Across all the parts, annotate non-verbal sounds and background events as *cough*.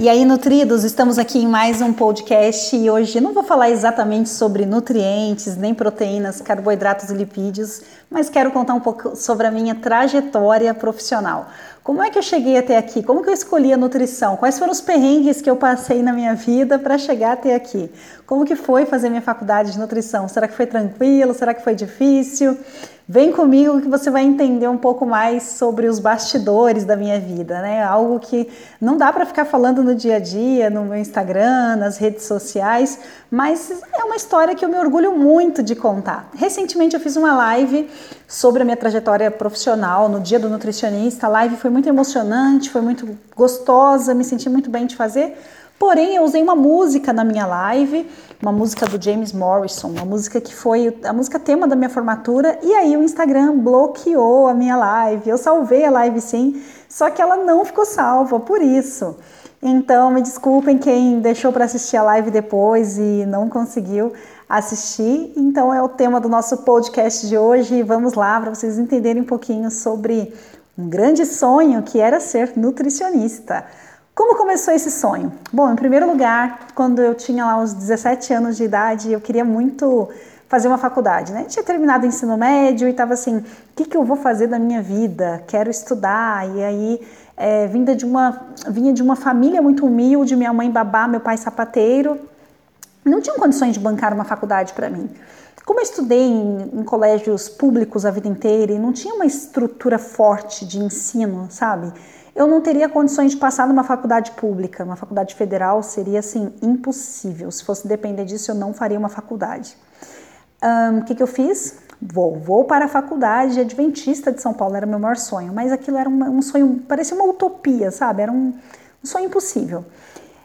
E aí, nutridos, estamos aqui em mais um podcast e hoje não vou falar exatamente sobre nutrientes, nem proteínas, carboidratos e lipídios, mas quero contar um pouco sobre a minha trajetória profissional. Como é que eu cheguei até aqui? Como que eu escolhi a nutrição? Quais foram os perrengues que eu passei na minha vida para chegar até aqui? Como que foi fazer minha faculdade de nutrição? Será que foi tranquilo? Será que foi difícil? Vem comigo que você vai entender um pouco mais sobre os bastidores da minha vida, né? Algo que não dá para ficar falando no dia a dia, no meu Instagram, nas redes sociais, mas é uma história que eu me orgulho muito de contar. Recentemente eu fiz uma live sobre a minha trajetória profissional no Dia do Nutricionista. A live foi muito emocionante, foi muito gostosa, me senti muito bem de fazer Porém, eu usei uma música na minha live, uma música do James Morrison, uma música que foi a música tema da minha formatura, e aí o Instagram bloqueou a minha live. Eu salvei a live sim, só que ela não ficou salva, por isso. Então, me desculpem quem deixou para assistir a live depois e não conseguiu assistir. Então, é o tema do nosso podcast de hoje. Vamos lá para vocês entenderem um pouquinho sobre um grande sonho que era ser nutricionista. Como começou esse sonho? Bom, em primeiro lugar, quando eu tinha lá uns 17 anos de idade, eu queria muito fazer uma faculdade, né? Tinha terminado o ensino médio e estava assim, o que, que eu vou fazer da minha vida? Quero estudar. E aí, é, vinda de uma, vinha de uma família muito humilde, minha mãe babá, meu pai sapateiro, não tinham condições de bancar uma faculdade para mim. Como eu estudei em, em, colégios públicos a vida inteira e não tinha uma estrutura forte de ensino, sabe? eu não teria condições de passar numa faculdade pública, uma faculdade federal seria assim impossível. Se fosse depender disso, eu não faria uma faculdade. O um, que, que eu fiz? Vou, vou para a faculdade adventista de São Paulo, era meu maior sonho, mas aquilo era uma, um sonho, parecia uma utopia, sabe? Era um, um sonho impossível.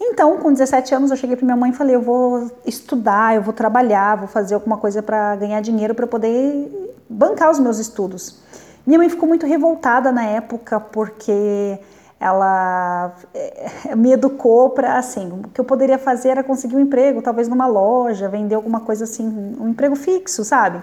Então, com 17 anos, eu cheguei para minha mãe e falei: eu vou estudar, eu vou trabalhar, vou fazer alguma coisa para ganhar dinheiro para poder bancar os meus estudos. Minha mãe ficou muito revoltada na época porque ela eh, me educou para assim, o que eu poderia fazer era conseguir um emprego, talvez numa loja, vender alguma coisa assim, um emprego fixo, sabe?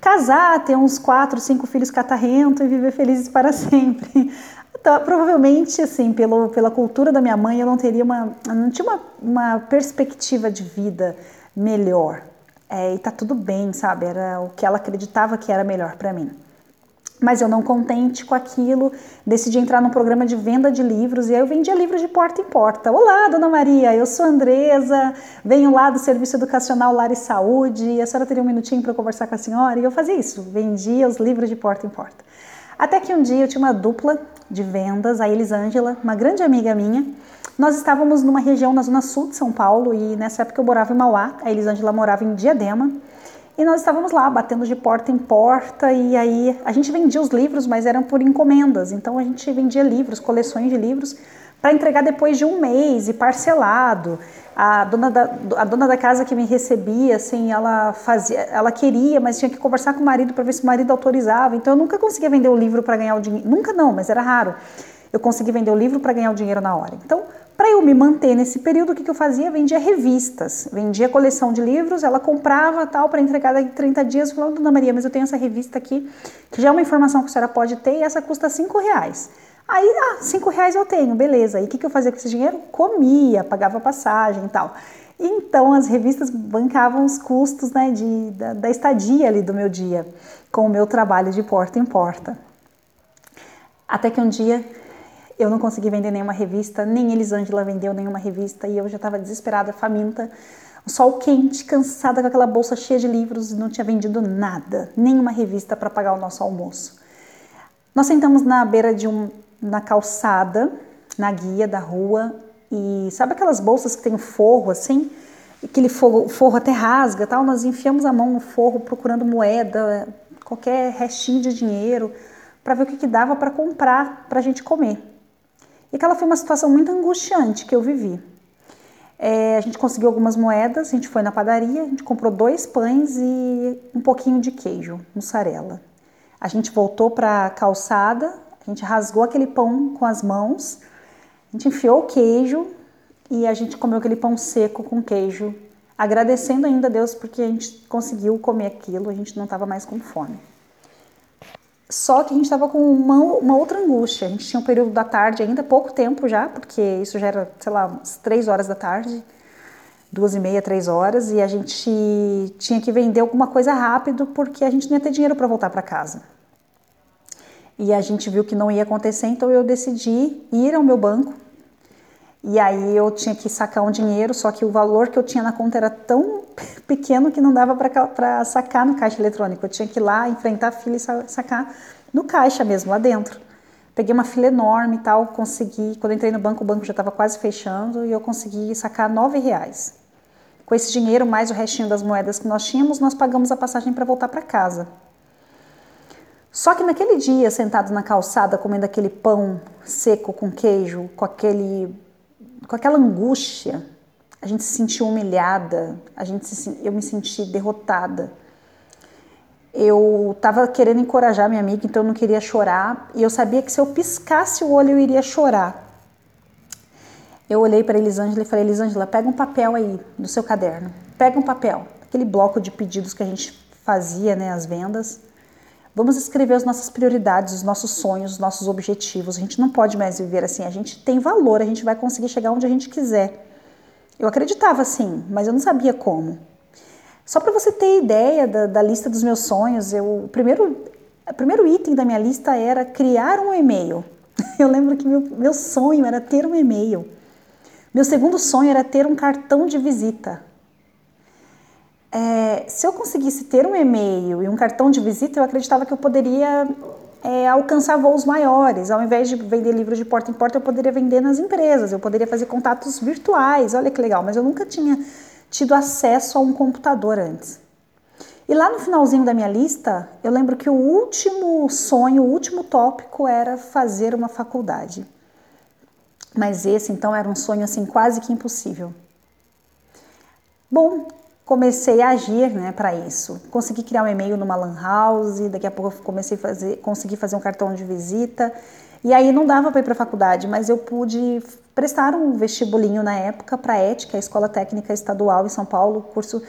Casar, ter uns quatro, cinco filhos catarrento e viver felizes para *laughs* sempre. Então, provavelmente, assim, pelo, pela cultura da minha mãe, eu não teria uma, não tinha uma, uma perspectiva de vida melhor. É, e tá tudo bem, sabe? Era o que ela acreditava que era melhor para mim. Mas eu não contente com aquilo, decidi entrar num programa de venda de livros e aí eu vendia livros de porta em porta. Olá, dona Maria, eu sou Andresa, venho lá do Serviço Educacional Lar e Saúde, a senhora teria um minutinho para conversar com a senhora? E eu fazia isso, vendia os livros de porta em porta. Até que um dia eu tinha uma dupla de vendas, a Elisângela, uma grande amiga minha. Nós estávamos numa região na zona sul de São Paulo e nessa época eu morava em Mauá, a Elisângela morava em Diadema. E nós estávamos lá batendo de porta em porta e aí a gente vendia os livros, mas eram por encomendas. Então a gente vendia livros, coleções de livros para entregar depois de um mês e parcelado. A dona, da, a dona da casa que me recebia, assim, ela fazia, ela queria, mas tinha que conversar com o marido para ver se o marido autorizava. Então eu nunca conseguia vender o livro para ganhar o dinheiro. Nunca não, mas era raro. Eu consegui vender o livro para ganhar o dinheiro na hora. Então para eu me manter nesse período, o que, que eu fazia? Vendia revistas, vendia coleção de livros, ela comprava tal para entregar daqui 30 dias. Falando, Dona Maria, mas eu tenho essa revista aqui, que já é uma informação que a senhora pode ter e essa custa 5 reais. Aí, ah, 5 reais eu tenho, beleza. E o que, que eu fazia com esse dinheiro? Comia, pagava passagem e tal. Então, as revistas bancavam os custos né, de, da, da estadia ali do meu dia, com o meu trabalho de porta em porta. Até que um dia eu não consegui vender nenhuma revista, nem Elisângela vendeu nenhuma revista e eu já estava desesperada, faminta, sol quente, cansada com aquela bolsa cheia de livros e não tinha vendido nada, nenhuma revista para pagar o nosso almoço. Nós sentamos na beira de um, na calçada, na guia da rua e sabe aquelas bolsas que tem forro assim? Aquele forro, forro até rasga tal. Nós enfiamos a mão no forro procurando moeda, qualquer restinho de dinheiro para ver o que, que dava para comprar para a gente comer. E aquela foi uma situação muito angustiante que eu vivi. É, a gente conseguiu algumas moedas, a gente foi na padaria, a gente comprou dois pães e um pouquinho de queijo, mussarela. A gente voltou para a calçada, a gente rasgou aquele pão com as mãos, a gente enfiou o queijo e a gente comeu aquele pão seco com queijo, agradecendo ainda a Deus porque a gente conseguiu comer aquilo, a gente não estava mais com fome. Só que a gente estava com uma, uma, outra angústia. A gente tinha um período da tarde ainda, pouco tempo já, porque isso já era, sei lá, umas três horas da tarde, duas e meia, três horas, e a gente tinha que vender alguma coisa rápido porque a gente não ia ter dinheiro para voltar para casa. E a gente viu que não ia acontecer, então eu decidi ir ao meu banco. E aí eu tinha que sacar um dinheiro, só que o valor que eu tinha na conta era tão *laughs* pequeno que não dava para sacar no caixa eletrônico. Eu tinha que ir lá, enfrentar a fila e sacar no caixa mesmo, lá dentro. Peguei uma fila enorme e tal, consegui. Quando entrei no banco, o banco já estava quase fechando e eu consegui sacar nove reais. Com esse dinheiro, mais o restinho das moedas que nós tínhamos, nós pagamos a passagem para voltar para casa. Só que naquele dia, sentado na calçada, comendo aquele pão seco com queijo, com aquele, com aquela angústia, a gente se sentiu humilhada, a gente se, eu me senti derrotada. Eu estava querendo encorajar minha amiga, então eu não queria chorar, e eu sabia que se eu piscasse o olho eu iria chorar. Eu olhei para Elisângela e falei: Elisângela, pega um papel aí do seu caderno, pega um papel, aquele bloco de pedidos que a gente fazia, né, as vendas Vamos escrever as nossas prioridades, os nossos sonhos, os nossos objetivos. A gente não pode mais viver assim. A gente tem valor, a gente vai conseguir chegar onde a gente quiser. Eu acreditava assim, mas eu não sabia como. Só para você ter ideia da, da, lista dos meus sonhos, eu, o, primeiro, o primeiro item da minha lista era criar um e-mail. *laughs* Eu lembro que meu, meu sonho era ter um e-mail. Meu segundo sonho era ter um cartão de visita é, se eu conseguisse ter um e-mail e um cartão de visita, eu acreditava que eu poderia é, alcançar voos maiores. Ao invés de vender livros de porta em porta, eu poderia vender nas empresas, eu poderia fazer contatos virtuais. Olha que legal, mas eu nunca tinha tido acesso a um computador antes. E lá no finalzinho da minha lista, eu lembro que o último sonho, o último tópico era fazer uma faculdade. Mas esse então era um sonho assim quase que impossível. Bom, comecei a agir né, para isso. Consegui criar um e-mail numa lan house, daqui a pouco comecei a fazer, consegui fazer um cartão de visita. E aí não dava para ir para a faculdade, mas eu pude prestar um vestibulinho na época para ética, a Escola Técnica Estadual em São Paulo, curso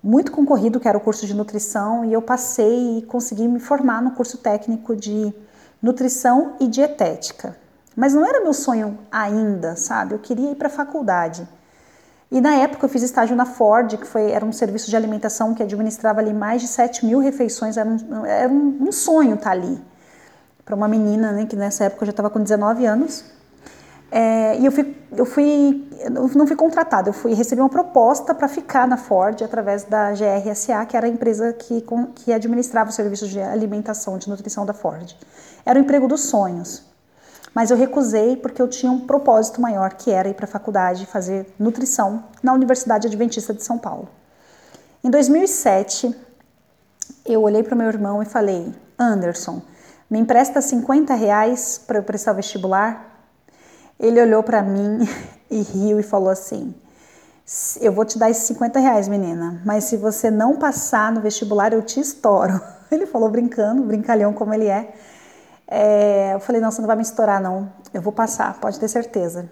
muito concorrido, que era o curso de nutrição, e eu passei e consegui me formar no curso técnico de nutrição e dietética. Mas não era meu sonho ainda, sabe? Eu queria ir para a faculdade. E na época eu fiz estágio na Ford, que foi, era um serviço de alimentação que administrava ali mais de 7 mil refeições, era um, era um, um sonho estar tá ali. Para uma menina, né, que nessa época eu já estava com 19 anos. É, e eu fui, eu fui, eu não fui contratada, eu fui receber uma proposta para ficar na Ford através da GRSA, que era a empresa que, que administrava os serviços de alimentação, de nutrição da Ford. Era o emprego dos sonhos mas eu recusei porque eu tinha um propósito maior, que era ir para a faculdade fazer nutrição na Universidade Adventista de São Paulo. Em 2007, eu olhei para o meu irmão e falei: Anderson, me empresta 50 reais para eu prestar o vestibular? Ele olhou para mim *laughs* e riu e falou assim: Eu vou te dar esses 50 reais, menina, mas se você não passar no vestibular, eu te estouro. *laughs* Ele falou brincando, brincalhão como ele é. É, eu falei, não, você não vai me estourar, não. Eu vou passar, pode ter certeza.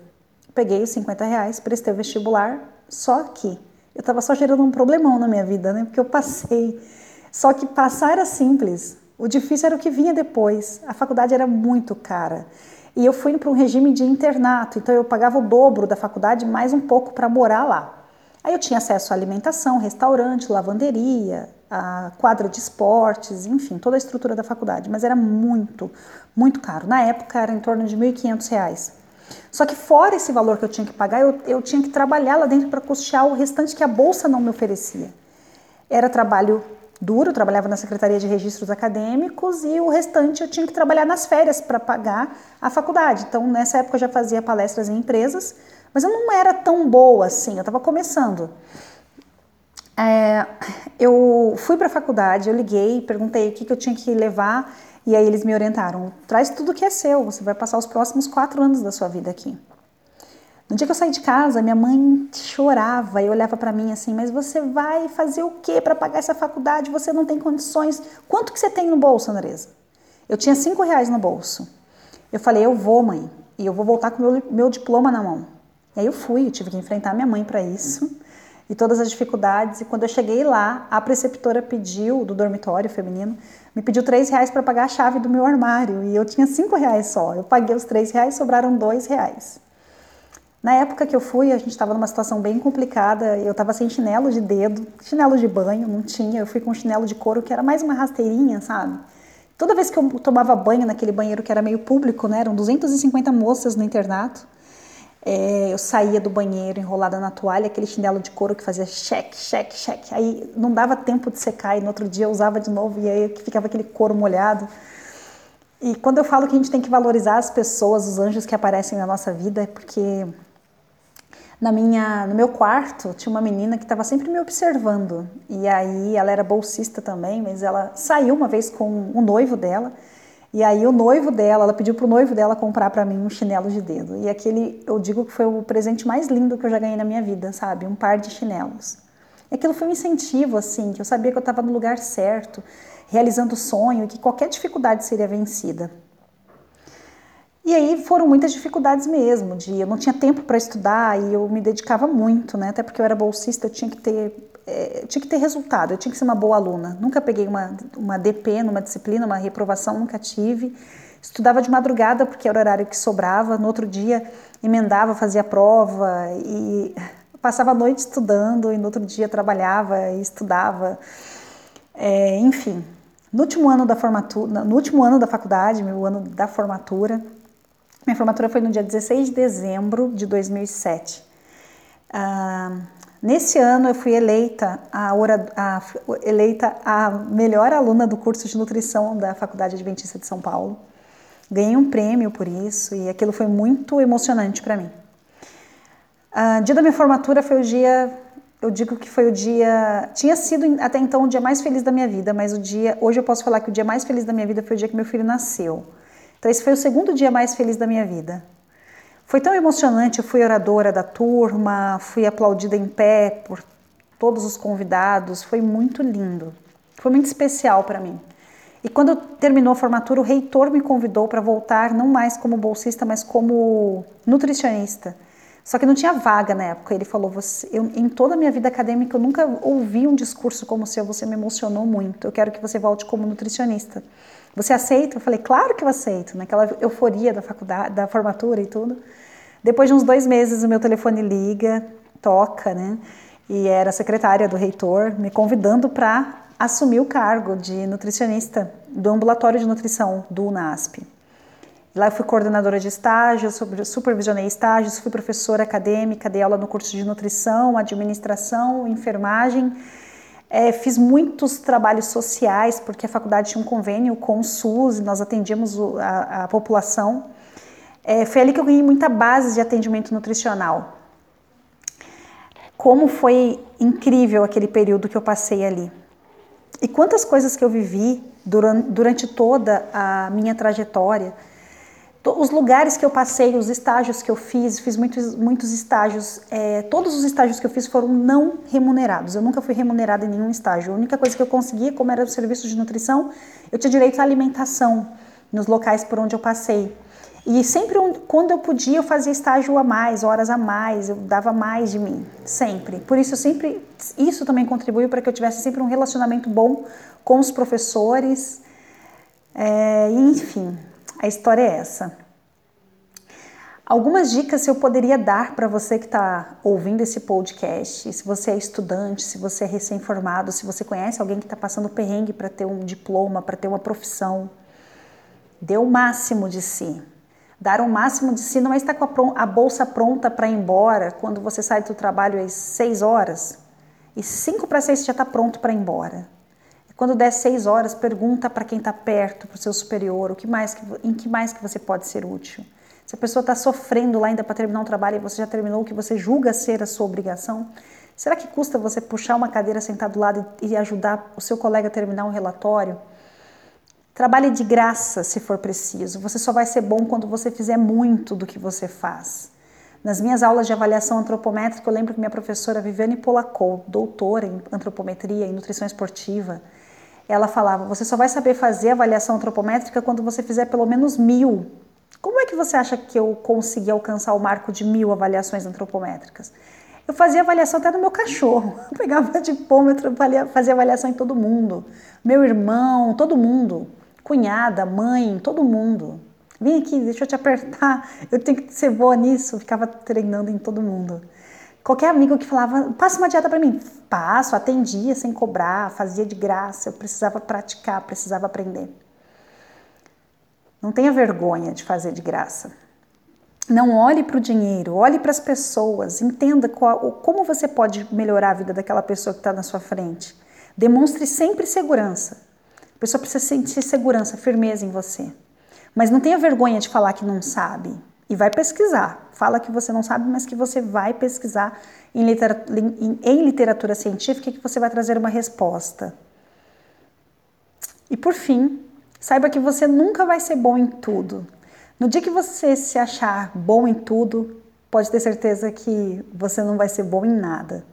Peguei os 50 reais, prestei o vestibular, só que eu estava só gerando um problemão na minha vida, né? Porque eu passei. Só que passar era simples. O difícil era o que vinha depois. A faculdade era muito cara. E eu fui para um regime de internato, então eu pagava o dobro da faculdade, mais um pouco para morar lá. Aí eu tinha acesso à alimentação, restaurante, lavanderia, a quadra de esportes, enfim, toda a estrutura da faculdade, mas era muito, muito caro. Na época era em torno de R$ 1.500. Só que fora esse valor que eu tinha que pagar, eu, eu tinha que trabalhar lá dentro para custear o restante que a bolsa não me oferecia. Era trabalho duro, eu trabalhava na Secretaria de Registros Acadêmicos e o restante eu tinha que trabalhar nas férias para pagar a faculdade. Então, nessa época eu já fazia palestras em empresas, mas eu não era tão boa assim, eu estava começando. É, eu fui para a faculdade, eu liguei, perguntei o que, que eu tinha que levar e aí eles me orientaram: traz tudo que é seu, você vai passar os próximos quatro anos da sua vida aqui. No dia que eu saí de casa, minha mãe chorava e olhava para mim assim: mas você vai fazer o que para pagar essa faculdade? Você não tem condições. Quanto que você tem no bolso, Andresa? Eu tinha cinco reais no bolso. Eu falei: eu vou, mãe, e eu vou voltar com meu, meu diploma na mão. E aí eu fui, eu tive que enfrentar minha mãe para isso. E todas as dificuldades. E quando eu cheguei lá, a preceptora pediu, do dormitório feminino, me pediu três reais para pagar a chave do meu armário. E eu tinha cinco reais só. Eu paguei os três reais, sobraram dois reais. Na época que eu fui, a gente estava numa situação bem complicada. Eu estava sem chinelo de dedo, chinelo de banho, não tinha. Eu fui com um chinelo de couro que era mais uma rasteirinha, sabe? Toda vez que eu tomava banho naquele banheiro que era meio público, né? Eram 250 moças no internato. É, eu saía do banheiro enrolada na toalha, aquele chinelo de couro que fazia cheque, cheque, cheque. Aí não dava tempo de secar e no outro dia eu usava de novo e aí ficava aquele couro molhado. E quando eu falo que a gente tem que valorizar as pessoas, os anjos que aparecem na nossa vida, é porque na minha, no meu quarto tinha uma menina que estava sempre me observando. E aí ela era bolsista também, mas ela saiu uma vez com o noivo dela. E aí o noivo dela, ela pediu pro noivo dela comprar para mim um chinelo de dedo. E aquele, eu digo que foi o presente mais lindo que eu já ganhei na minha vida, sabe? Um par de chinelos. E aquilo foi um incentivo, assim, que eu sabia que eu estava no lugar certo, realizando o sonho, e que qualquer dificuldade seria vencida. E aí foram muitas dificuldades mesmo, de eu não tinha tempo para estudar e eu me dedicava muito, né? Até porque eu era bolsista, eu tinha que ter é, tinha que ter resultado, eu tinha que ser uma boa aluna. Nunca peguei uma, uma DP numa disciplina, uma reprovação, nunca tive. Estudava de madrugada porque era o horário que sobrava, no outro dia emendava, fazia prova e passava a noite estudando e no outro dia trabalhava e estudava. É, enfim, no último ano da formatura, no último ano da faculdade, meu ano da formatura, minha formatura foi no dia 16 de dezembro de 2007. Ah, nesse ano eu fui eleita a, a, eleita a melhor aluna do curso de nutrição da Faculdade Adventista de São Paulo. Ganhei um prêmio por isso e aquilo foi muito emocionante para mim. O dia da minha formatura foi o dia, eu digo que foi o dia, tinha sido até então o dia mais feliz da minha vida, mas o dia, hoje eu posso falar que o dia mais feliz da minha vida foi o dia que meu filho nasceu. Então, esse foi o segundo dia mais feliz da minha vida. Foi tão emocionante, eu fui oradora da turma, fui aplaudida em pé por todos os convidados, foi muito lindo. Foi muito especial para mim. E quando terminou a formatura, o reitor me convidou para voltar, não mais como bolsista, mas como nutricionista. Só que não tinha vaga na época. Ele falou: você, eu, em toda a minha vida acadêmica, eu nunca ouvi um discurso como o seu, você me emocionou muito. Eu quero que você volte como nutricionista. Você aceita? Eu falei, claro que eu aceito, naquela euforia da faculdade, da formatura e tudo. Depois de uns dois meses, o meu telefone liga, toca, né? E era a secretária do reitor me convidando para assumir o cargo de nutricionista do ambulatório de nutrição do UNASP. Lá eu fui coordenadora de estágios, supervisionei estágios, fui professora acadêmica, dei aula no curso de nutrição, administração, enfermagem é, fiz muitos trabalhos sociais, porque a faculdade tinha um convênio com o SUS nós atendíamos a, a população. É, foi ali que eu ganhei muita base de atendimento nutricional. Como foi incrível aquele período que eu passei ali. E quantas coisas que eu vivi durante, durante toda a minha trajetória os lugares que eu passei, os estágios que eu fiz, fiz muitos, muitos estágios, é, todos os estágios que eu fiz foram não remunerados. Eu nunca fui remunerada em nenhum estágio. A única coisa que eu conseguia, como era o serviço de nutrição, eu tinha direito à alimentação nos locais por onde eu passei. E sempre quando eu podia, eu fazia estágio a mais, horas a mais, eu dava mais de mim, sempre. Por isso, sempre isso também contribuiu para que eu tivesse sempre um relacionamento bom com os professores. É, enfim, a história é essa. Algumas dicas eu poderia dar para você que está ouvindo esse podcast, se você é estudante, se você é recém-formado, se você conhece alguém que está passando perrengue para ter um diploma, para ter uma profissão, dê o máximo de si. Dar o máximo de si não é estar com a, bolsa pronta para ir embora quando você sai do trabalho às 6 horas e 5 para 6 você já está pronto para ir embora. Quando der seis horas, pergunta para quem está perto, para o seu superior, o que mais, em que mais que você pode ser útil. Se a pessoa está sofrendo lá ainda para terminar um trabalho e você já terminou o que você julga ser a sua obrigação, será que custa você puxar uma cadeira, sentar do lado e ajudar o seu colega a terminar um relatório? Trabalhe de graça se for preciso. Você só vai ser bom quando você fizer muito do que você faz. Nas minhas aulas de avaliação antropométrica, eu lembro que minha professora Viviane Polacou, doutora em antropometria e nutrição esportiva, ela falava: você só vai saber fazer avaliação antropométrica quando você fizer pelo menos mil. Como é que você acha que eu consegui alcançar o marco de mil avaliações antropométricas? Eu fazia avaliação até no meu cachorro. *laughs* Eu pegava dipômetro, fazia avaliação em todo mundo. Meu irmão, todo mundo. Cunhada, mãe, todo mundo. Vem aqui, deixa eu te apertar. Eu tenho que ser boa nisso. Eu ficava treinando em todo mundo. Qualquer amigo que falava, passa uma dieta para mim. Passo, atendia sem cobrar, fazia de graça. Eu precisava praticar, precisava aprender. Não tenha vergonha de fazer de graça. Não olhe para o dinheiro, olhe para as pessoas, entenda qual, como você pode melhorar a vida daquela pessoa que está na sua frente. Demonstre sempre segurança. A pessoa precisa sentir segurança, firmeza em você. Mas não tenha vergonha de falar que não sabe. E vai pesquisar. Fala que você não sabe, mas que você vai pesquisar em literatura, em literatura científica e que você vai trazer uma resposta. E por fim, saiba que você nunca vai ser bom em tudo. No dia que você se achar bom em tudo, pode ter certeza que você não vai ser bom em nada.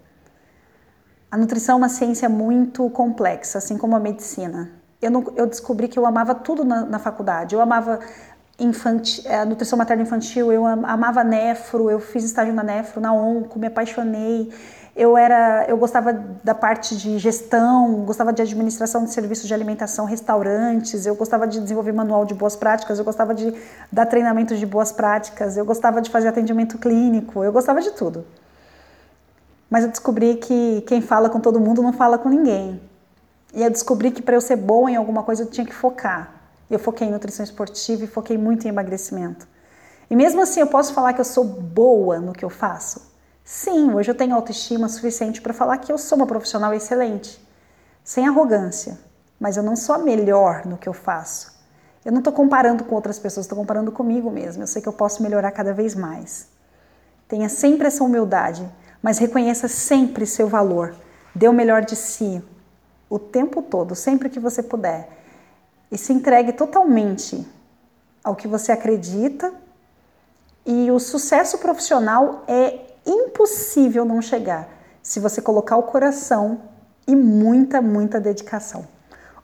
A nutrição é uma ciência muito complexa, assim como a medicina. Eu, não, eu descobri que eu amava tudo na, na faculdade. Eu amava infantil, a nutrição materna infantil, eu amava nefro, eu fiz estágio na nefro, na onco, me apaixonei eu era, eu gostava da parte de gestão, gostava de administração de serviços de alimentação, restaurantes, eu gostava de desenvolver manual de boas práticas, eu gostava de dar treinamento de boas práticas, eu gostava de fazer atendimento clínico, eu gostava de tudo. Mas eu descobri que quem fala com todo mundo não fala com ninguém. E eu descobri que para eu ser boa em alguma coisa eu tinha que focar. Eu foquei em nutrição esportiva e foquei muito em emagrecimento. E mesmo assim eu posso falar que eu sou boa no que eu faço? Sim, hoje eu tenho autoestima suficiente para falar que eu sou uma profissional excelente, sem arrogância, mas eu não sou a melhor no que eu faço. Eu não estou comparando com outras pessoas, estou comparando comigo mesmo. Eu sei que eu posso melhorar cada vez mais. Tenha sempre essa humildade, mas reconheça sempre seu valor. Dê o melhor de si o tempo todo, sempre que você puder. E se entregue totalmente ao que você acredita. E o sucesso profissional é impossível não chegar se você colocar o coração e muita, muita dedicação.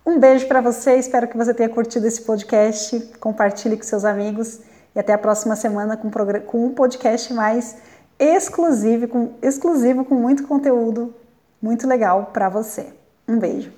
Um beijo para você, espero que você tenha curtido esse podcast, compartilhe com seus amigos e até a próxima semana com, com um podcast mais exclusivo, com, exclusivo, com muito conteúdo muito legal para você. Um beijo.